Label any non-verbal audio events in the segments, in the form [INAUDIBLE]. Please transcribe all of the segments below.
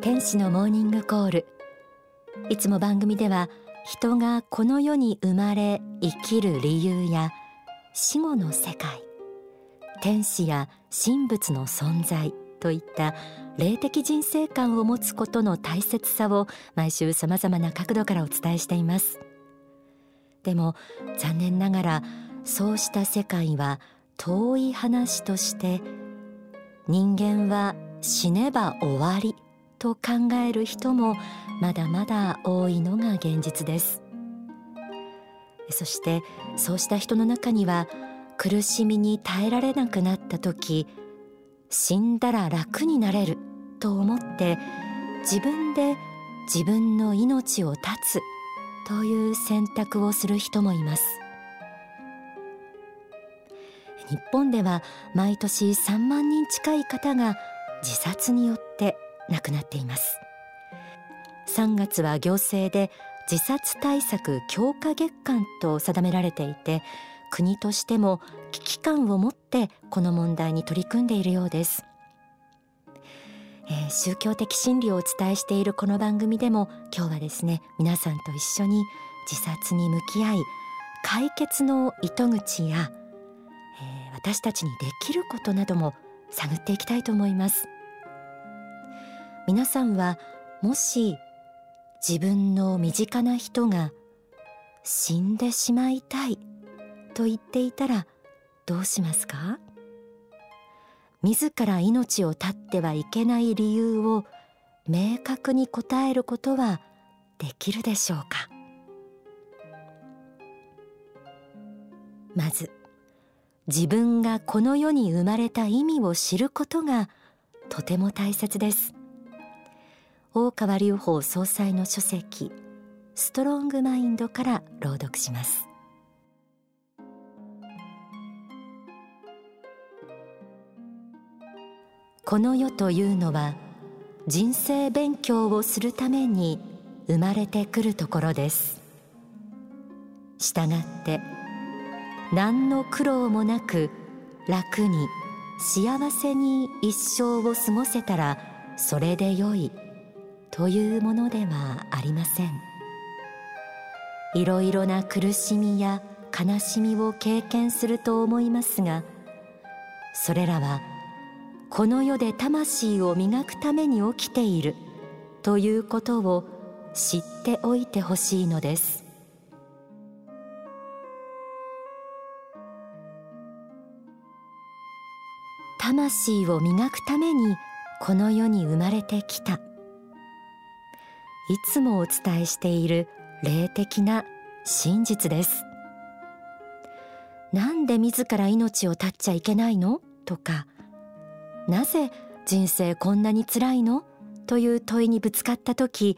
天使のモーニングコール。いつも番組では人がこの世に生まれ生きる理由や死後の世界天使や神仏の存在といった霊的人生観を持つことの大切さを毎週さまざまな角度からお伝えしています。でも残念ながらそうした世界は遠い話として人間は死ねば終わりと考える人もまだまだ多いのが現実です。そしてそうした人の中には苦しみに耐えられなくなった時死んだら楽になれると思って自分で自分の命を絶つという選択をする人もいます。日本では毎年3万人近い方が自殺によって亡くなっています。3月は行政で自殺対策強化月間と定められていて国としても危機感を持ってこの問題に取り組んでいるようです、えー、宗教的真理をお伝えしているこの番組でも今日はですね皆さんと一緒に自殺に向き合い解決の糸口や、私たちにできることなども探っていきたいと思います。皆さんはもし自分の身近な人が死んでしまいたいと言っていたらどうしますか？自ら命を絶ってはいけない理由を明確に答えることはできるでしょうか？まず自分がこの世に生まれた意味を知ることがとても大切です。大川隆法総裁の書籍ストロングマインドから朗読します。この世というのは人生勉強をするために生まれてくるところです。したがって何の苦労もなく楽に幸せに一生を過ごせたらそれでよいというものではありません。いろいろな苦しみや悲しみを経験すると思いますがそれらはこの世で魂を磨くために起きているということを知っておいてほしいのです。魂を磨くためにこの世に生まれてきた。いつもお伝えしている霊的な真実です。なんで自ら命を絶っちゃいけないの？とかなぜ人生こんなに辛いの？という問いにぶつかった時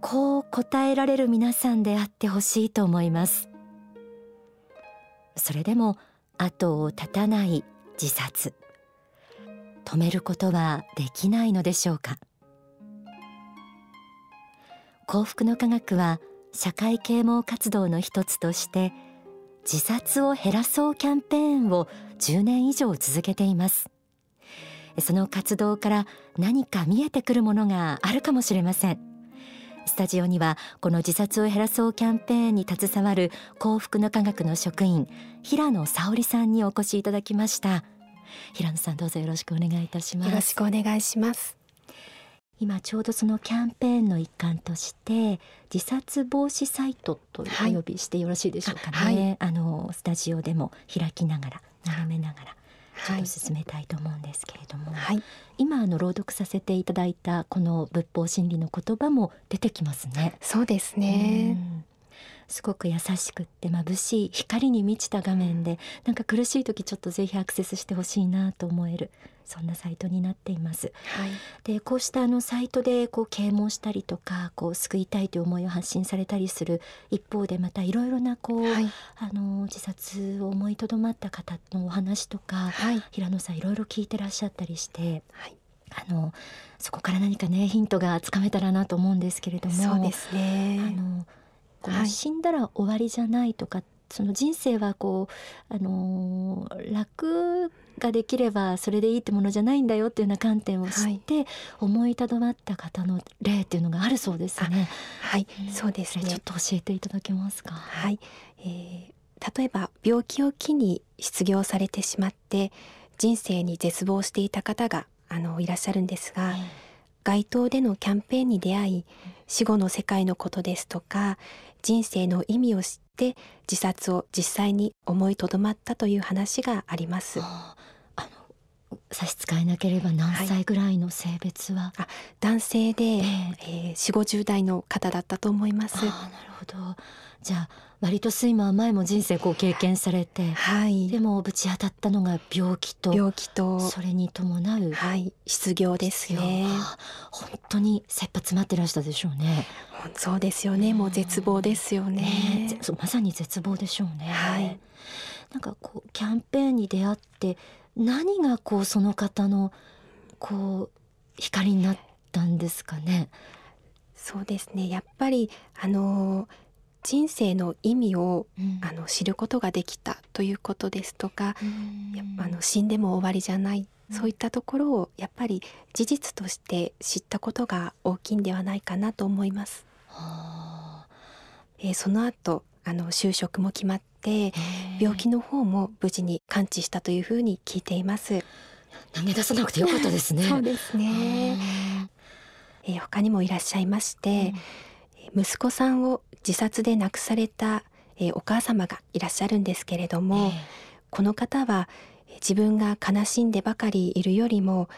こう答えられる皆さんであってほしいと思います。それでも後を絶たない自殺。止めることはできないのでしょうか？幸福の科学は社会啓蒙活動の一つとして自殺を減らそうキャンペーンを10年以上続けています。その活動から何か見えてくるものがあるかもしれません。スタジオにはこの自殺を減らそうキャンペーンに携わる幸福の科学の職員平野沙織さんにお越しいただきました。平野さんどうぞよろしくお願いいたします。よろしくお願いします。今ちょうどそのキャンペーンの一環として自殺防止サイトとお呼びしてよろしいでしょうかね、はい、あのスタジオでも開きながら眺めながらちょっと進めたいと思うんですけれども、はい、今あの朗読させていただいたこの仏法真理の言葉も出てきますね。そうですね。すごく優しくって眩しい光に満ちた画面でなんか苦しい時ちょっとぜひアクセスしてほしいなと思えるそんなサイトになっています。はい、でこうしたあのサイトでこう啓蒙したりとかこう救いたいという思いを発信されたりする一方でまたいろいろなこう、はい、あの自殺を思いとどまった方のお話とか、はい、平野さんいろいろ聞いてらっしゃったりして。はいあのそこから何かねヒントがつかめたらなと思うんですけれどもそうですねあのこの死んだら終わりじゃないとかっその人生はこう、あのー、楽ができればそれでいいってものじゃないんだよっていうような観点を知って、はい、思いとどまった方の例っていうのがあるそうですね。はい、うん、そうですね。ちょっと教えていただけますか？はい、えー、例えば病気を機に失業されてしまって人生に絶望していた方があのいらっしゃるんですが、街頭でのキャンペーンに出会い死後の世界のことですとか人生の意味を知って自殺を実際に思いとどまったという話があります。あ差し支えなければ何歳ぐらいの性別は、はい、男性で、えー、えー、4 5 0代の方だったと思います。あなるほど。じゃあ割と睡魔は前も人生こう経験されて、はい、でもぶち当たったのが病気と病気とそれに伴う、はい、失業ですね。本当に切羽詰まってらしたでしょうね。そうですよね。もう絶望ですよね、ね、まさに絶望でしょうね。はい。なんかこうキャンペーンに出会って何がこうその方のこう光になったんですかね？そうですね。やっぱりあの人生の意味を、うん、あの知ることができたということですとか、やあの死んでも終わりじゃない、うん、そういったところをやっぱり事実として知ったことが大きいんではないかなと思います。はえー、その後あの就職も決まって病気の方も無事に完治したというふうに聞いています。投げ出さなくてよかったですね。そうですね。えー、他にもいらっしゃいまして、うん、息子さんを自殺で亡くされた、えー、お母様がいらっしゃるんですけれども、えー、この方は自分が悲しんでばかりいるよりも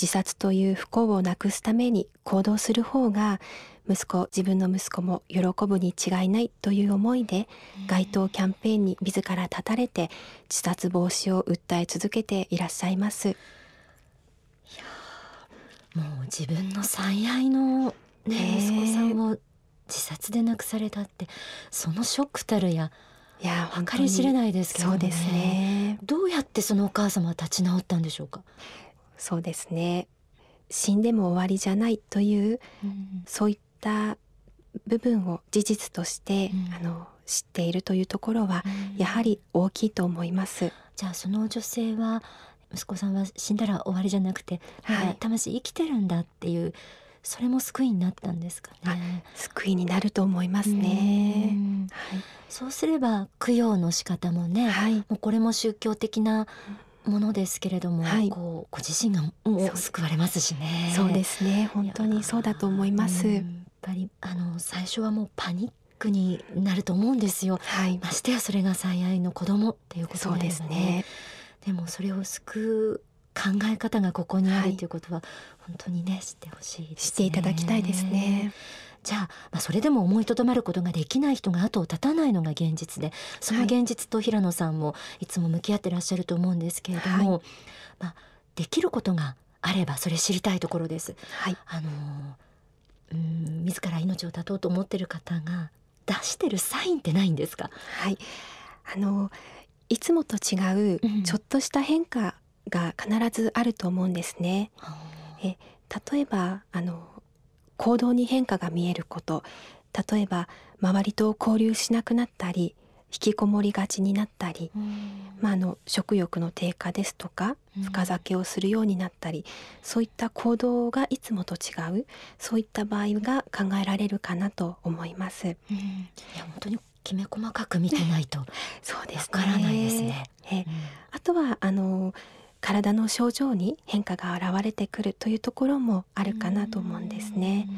自殺という不幸をなくすために行動する方が息子自分の息子も喜ぶに違いないという思いで街頭キャンペーンに自ら立たれて自殺防止を訴え続けていらっしゃいます。いやもう自分の最愛の、ね、息子さんを自殺で亡くされたってそのショックたるやいや計り知れないですけど、ね、そうですね。どうやってそのお母様は立ち直ったんでしょうか？そうですね。死んでも終わりじゃないという、うん、そういった部分を事実として、うん、あの知っているというところは、うん、やはり大きいと思います。じゃあその女性は息子さんは死んだら終わりじゃなくて、はい、魂生きてるんだっていうそれも救いになったんですかね。救いになると思いますね、はい、そうすれば供養の仕方もね、はい、もうこれも宗教的なものですけれども、はい、こうご自身がもう救われますしね。そうですね。本当にそうだと思います。やっぱりあの最初はもうパニックになると思うんですよ、はい、ましてやそれが最愛の子供っていうことですね、ね、でもそれを救う考え方がここにあるということは、本当にね知ってほしい、ね、知っていただきたいですね。じゃあ、まあ、それでも思いとどまることができない人が後を絶たないのが現実でその現実と平野さんもいつも向き合ってらっしゃると思うんですけれども、はい、まあ、できることがあればそれ知りたいところです。はい、あのうん自ら命を絶とうと思ってる方が出してるサインってないんですか？はい。あのいつもと違うちょっとした変化が必ずあると思うんですね。え例えばあの行動に変化が見えること。例えば周りと交流しなくなったり引きこもりがちになったり、まあ、あの食欲の低下ですとか深酒をするようになったり、そういった行動がいつもと違う。そういった場合が考えられるかなと思います。本当にきめ細かく見てないと [LAUGHS] そうです、ね、からないですね。えあとはあの体の症状に変化が現れてくるというところもあるかなと思うんですね。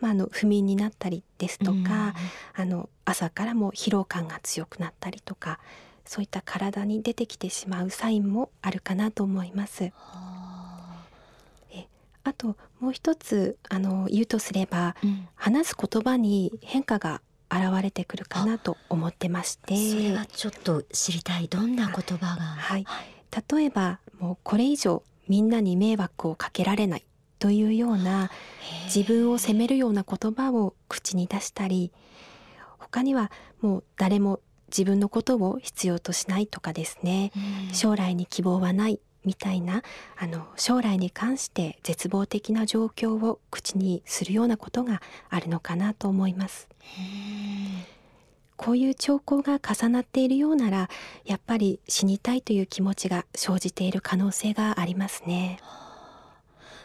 まあ、あの不眠になったりですとか、あの朝からも疲労感が強くなったりとかそういった体に出てきてしまうサインもあるかなと思います。えあともう一つあの言うとすれば、うん、話す言葉に変化が現れてくるかなと思ってまして。それはちょっと知りたい。どんな言葉が？はい、はい。例えばもうこれ以上みんなに迷惑をかけられないというような自分を責めるような言葉を口に出したり他にはもう誰も自分のことを必要としないとかですね。将来に希望はないみたいなあの将来に関して絶望的な状況を口にするようなことがあるのかなと思います。こういう兆候が重なっているようならやっぱり死にたいという気持ちが生じている可能性がありますね。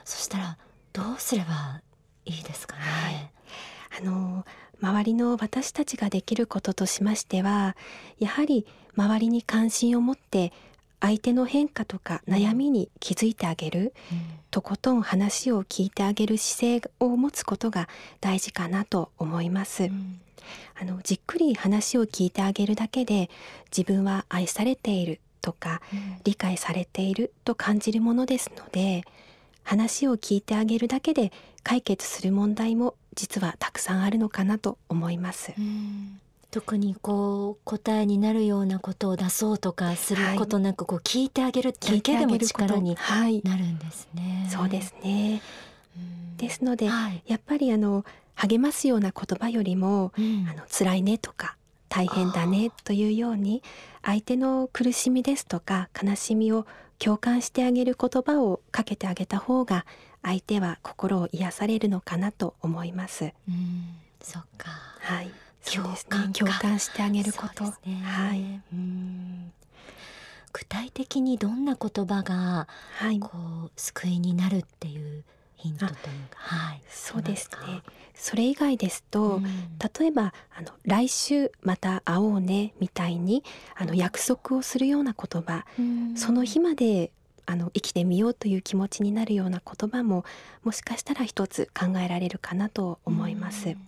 そしたらどうすればいいですかね？はい、あの周りの私たちができることとしましてはやはり周りに関心を持って相手の変化とか悩みに気づいてあげる、うん、とことん話を聞いてあげる姿勢を持つことが大事かなと思います。うん、あのじっくり話を聞いてあげるだけで自分は愛されているとか、うん、理解されていると感じるものですので話を聞いてあげるだけで解決する問題も実はたくさんあるのかなと思います。特にこう答えになるようなことを出そうとかすることなく、こう聞いてあげるだけでも力になるんですね。はい、そうですね。ですので、はい、やっぱりあの励ますような言葉よりも、うん、あの辛いねとか大変だねというように相手の苦しみですとか悲しみを共感してあげる言葉をかけてあげた方が相手は心を癒されるのかなと思います。うん、そっか。はい。共感、ね、共感してあげること、ね、はい、具体的にどんな言葉が、はい、こう救いになるっていうヒントというか、はい、そうですね。それ以外ですと、うん、例えばあの来週また会おうねみたいにあの約束をするような言葉、うん、その日まであの生きてみようという気持ちになるような言葉ももしかしたら一つ考えられるかなと思います。うん。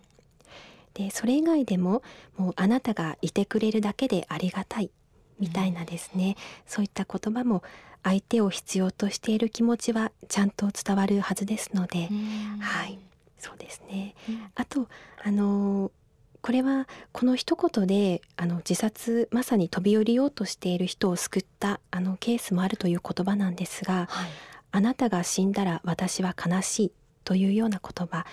でそれ以外でももうあなたがいてくれるだけでありがたいみたいなですね、うん、そういった言葉も相手を必要としている気持ちはちゃんと伝わるはずですので、うん、はい。そうですね、うん、あとあのこれはこの一言であの自殺まさに飛び降りようとしている人を救ったあのケースもあるという言葉なんですが、はい、あなたが死んだら私は悲しいというような言葉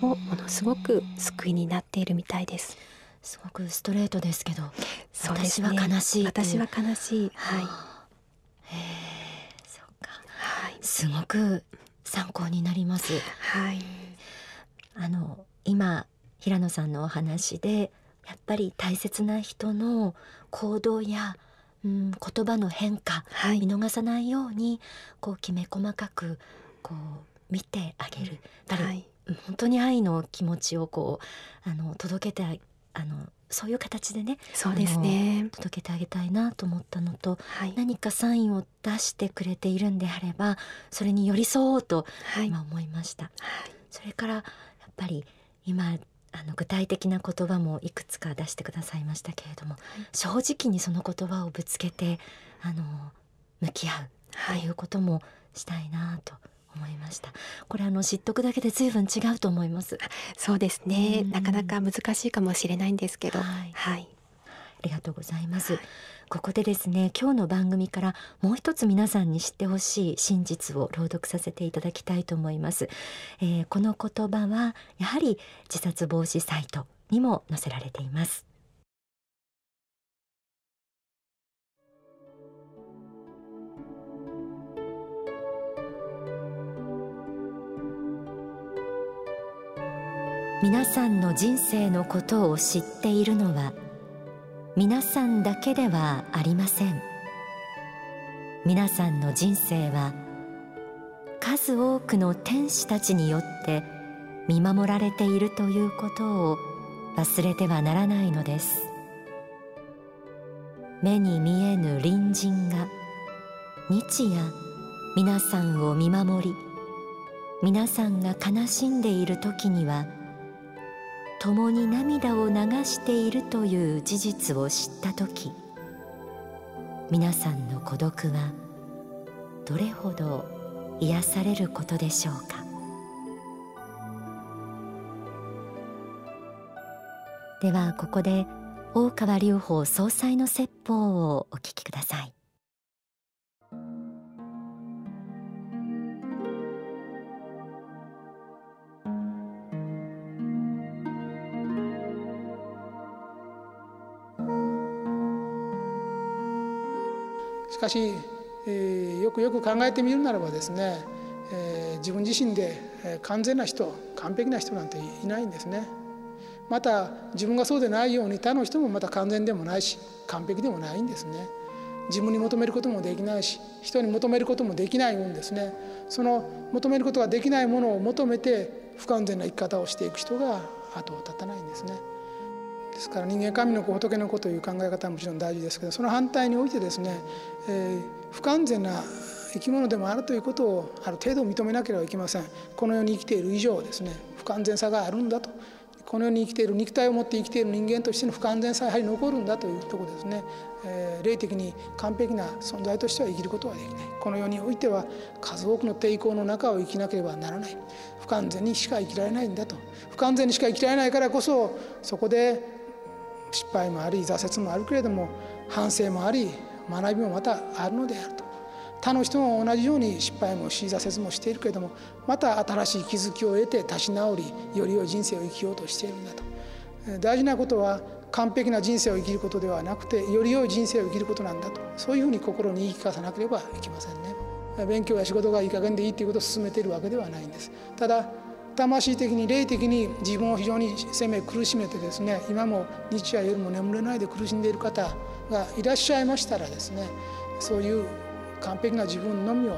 もものすごく救いになっているみたいです。すごくストレートですけど、そうですね、私は悲しい私は悲しい。はい。そうか。はい。すごく参考になります。はい。あの今平野さんのお話でやっぱり大切な人の行動や、うん、言葉の変化、はい、見逃さないようにこうきめ細かくこう見てあげる。はい本当に愛の気持ちをこうあの届けてあのそういう形でねそうですね。届けてあげたいなと思ったのと、はい、何かサインを出してくれているんであればそれに寄り添おうと今思いました。はい、それからやっぱり今あの具体的な言葉もいくつか出してくださいましたけれども、はい、正直にその言葉をぶつけてあの向き合うっていうこともしたいなと思いました。これあの知っとくだけで随分違うと思います。そうですね。なかなか難しいかもしれないんですけど、はい、はい、ありがとうございます、はい、ここでですね今日の番組からもう一つ皆さんに知ってほしい真実を朗読させていただきたいと思います、えー、この言葉はやはり自殺防止サイトにも載せられています皆さんの人生のことを知っているのは皆さんだけではありません。皆さんの人生は数多くの天使たちによって見守られているということを忘れてはならないのです。目に見えぬ隣人が日夜皆さんを見守り皆さんが悲しんでいる時には共に涙を流しているという事実を知った時皆さんの孤独はどれほど癒されることでしょうか？ではここで大川隆法総裁の説法をお聞きください。かし、えー、よくよく考えてみるならばですね、え、自分自身で完全な人完璧な人なんていないんですね。また自分がそうでないように他の人もまた完全でもないし完璧でもないんですね。自分に求めることもできないし人に求めることもできないんですね。その求めることができないものを求めて不完全な生き方をしていく人が後を絶たないんですね。ですから人間神の子仏の子という考え方はもちろん大事ですけどその反対においてですね、えー、不完全な生き物でもあるということをある程度認めなければいけません。この世に生きている以上ですね不完全さがあるんだと。この世に生きている肉体を持って生きている人間としての不完全さはやはり残るんだというところですね、えー、霊的に完璧な存在としては生きることはできない。この世においては数多くの抵抗の中を生きなければならない。不完全にしか生きられないんだと。不完全にしか生きられないからこそそこで失敗もあり挫折もあるけれども反省もあり学びもまたあるのであると他の人も同じように失敗もし挫折もしているけれどもまた新しい気づきを得て立ち直りより良い人生を生きようとしているんだと。大事なことは完璧な人生を生きることではなくてより良い人生を生きることなんだとそういうふうに心に言い聞かさなければいけませんね。勉強や仕事がいい加減でいいということを進めているわけではないんです。ただ魂的に霊的に自分を非常に責め苦しめてですね今も日夜夜も眠れないで苦しんでいる方がいらっしゃいましたらですねそういう完璧な自分のみを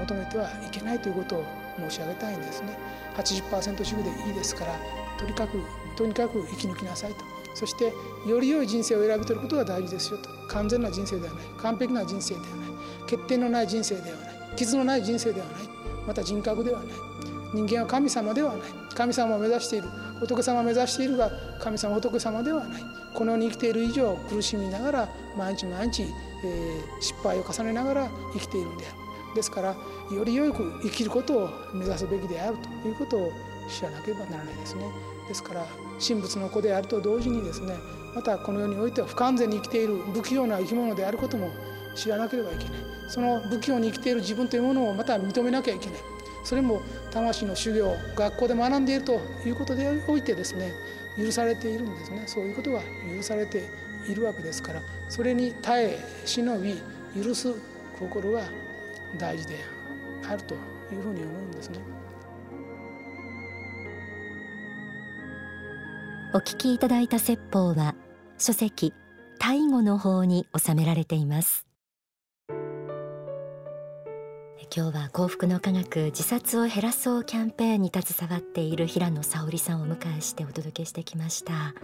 求めてはいけないということを申し上げたいんですね。80%主義でいいですからとにかくとにかく生き抜きなさいと。そしてより良い人生を選び取ることが大事ですよと。完全な人生ではない。完璧な人生ではない。欠点のない人生ではない。傷のない人生ではない。また人格ではない。人間は神様ではない。神様を目指している。仏様を目指しているが神様仏様ではない。この世に生きている以上苦しみながら毎日毎日、えー、失敗を重ねながら生きているんである。ですからより良く生きることを目指すべきであるということを知らなければならないですね。ですから神仏の子であると同時にですねまたこの世においては不完全に生きている不器用な生き物であることも知らなければいけない。その不器用に生きている自分というものをまた認めなきゃいけない。それも魂の修行学校で学んでいるということでおいてですね許されているんですねそういうことが許されているわけですからそれに耐え忍び許す心が大事であるというふうに思うんですね。お聞きいただいた説法は書籍大語の法に収められています今日は幸福の科学自殺を減らそうキャンペーンに携わっている平野沙織さんをお迎えしてお届けしてきました。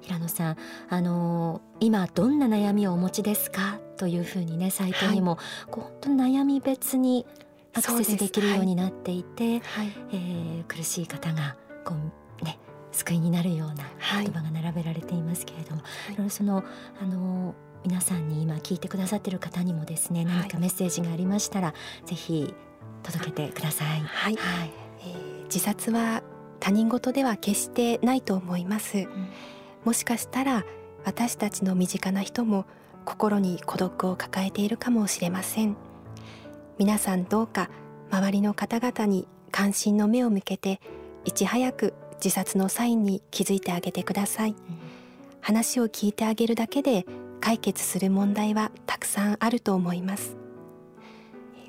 平野さんあの今どんな悩みをお持ちですか？というふうにねサイトにも、はい、こう本当に悩み別にアクセスできるようになっていて、はい、えー、苦しい方がこうね救いになるような言葉が並べられていますけれども、はい、そのあの皆さんに今聞いてくださっている方にもですね何かメッセージがありましたら、はい、ぜひ届けてください。はい、はい、えー、自殺は他人事では決してないと思います、うん、もしかしたら私たちの身近な人も心に孤独を抱えているかもしれません。皆さんどうか周りの方々に関心の目を向けていち早く自殺のサインに気づいてあげてください、うん、話を聞いてあげるだけで解決する問題はたくさんあると思います。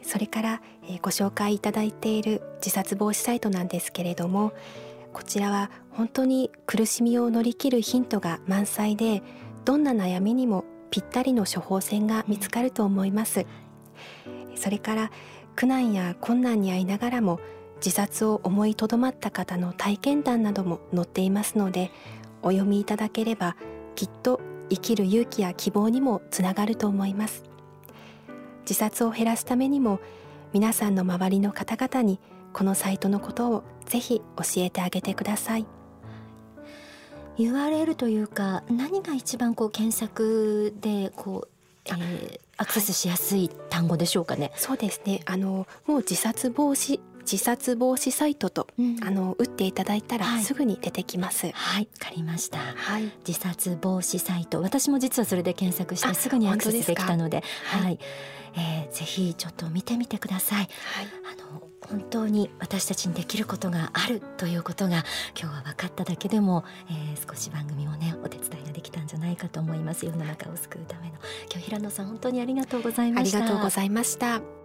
それからご紹介いただいている自殺防止サイトなんですけれどもこちらは本当に苦しみを乗り切るヒントが満載でどんな悩みにもぴったりの処方箋が見つかると思います。それから苦難や困難に遭いながらも自殺を思いとどまった方の体験談なども載っていますのでお読みいただければきっと生きる勇気や希望にもつながると思います自殺を減らすためにも皆さんの周りの方々にこのサイトのことをぜひ教えてあげてください URL というか何が一番こう検索でこう、えー、アクセスしやすい単語でしょうかね。そうですね。あのもう自殺防止自殺防止サイトと、うん、あの打っていただいたらすぐに出てきます。はい、わ、はい、かりました、はい。自殺防止サイト、私も実はそれで検索してすぐにアクセスできたので、はい、はい、えー、ぜひちょっと見てみてください。はい、あの本当に私たちにできることがあるということが今日は分かっただけでも、えー、少し番組もねお手伝いができたんじゃないかと思います。世の中を救うための。今日平野さん本当にありがとうございました。ありがとうございました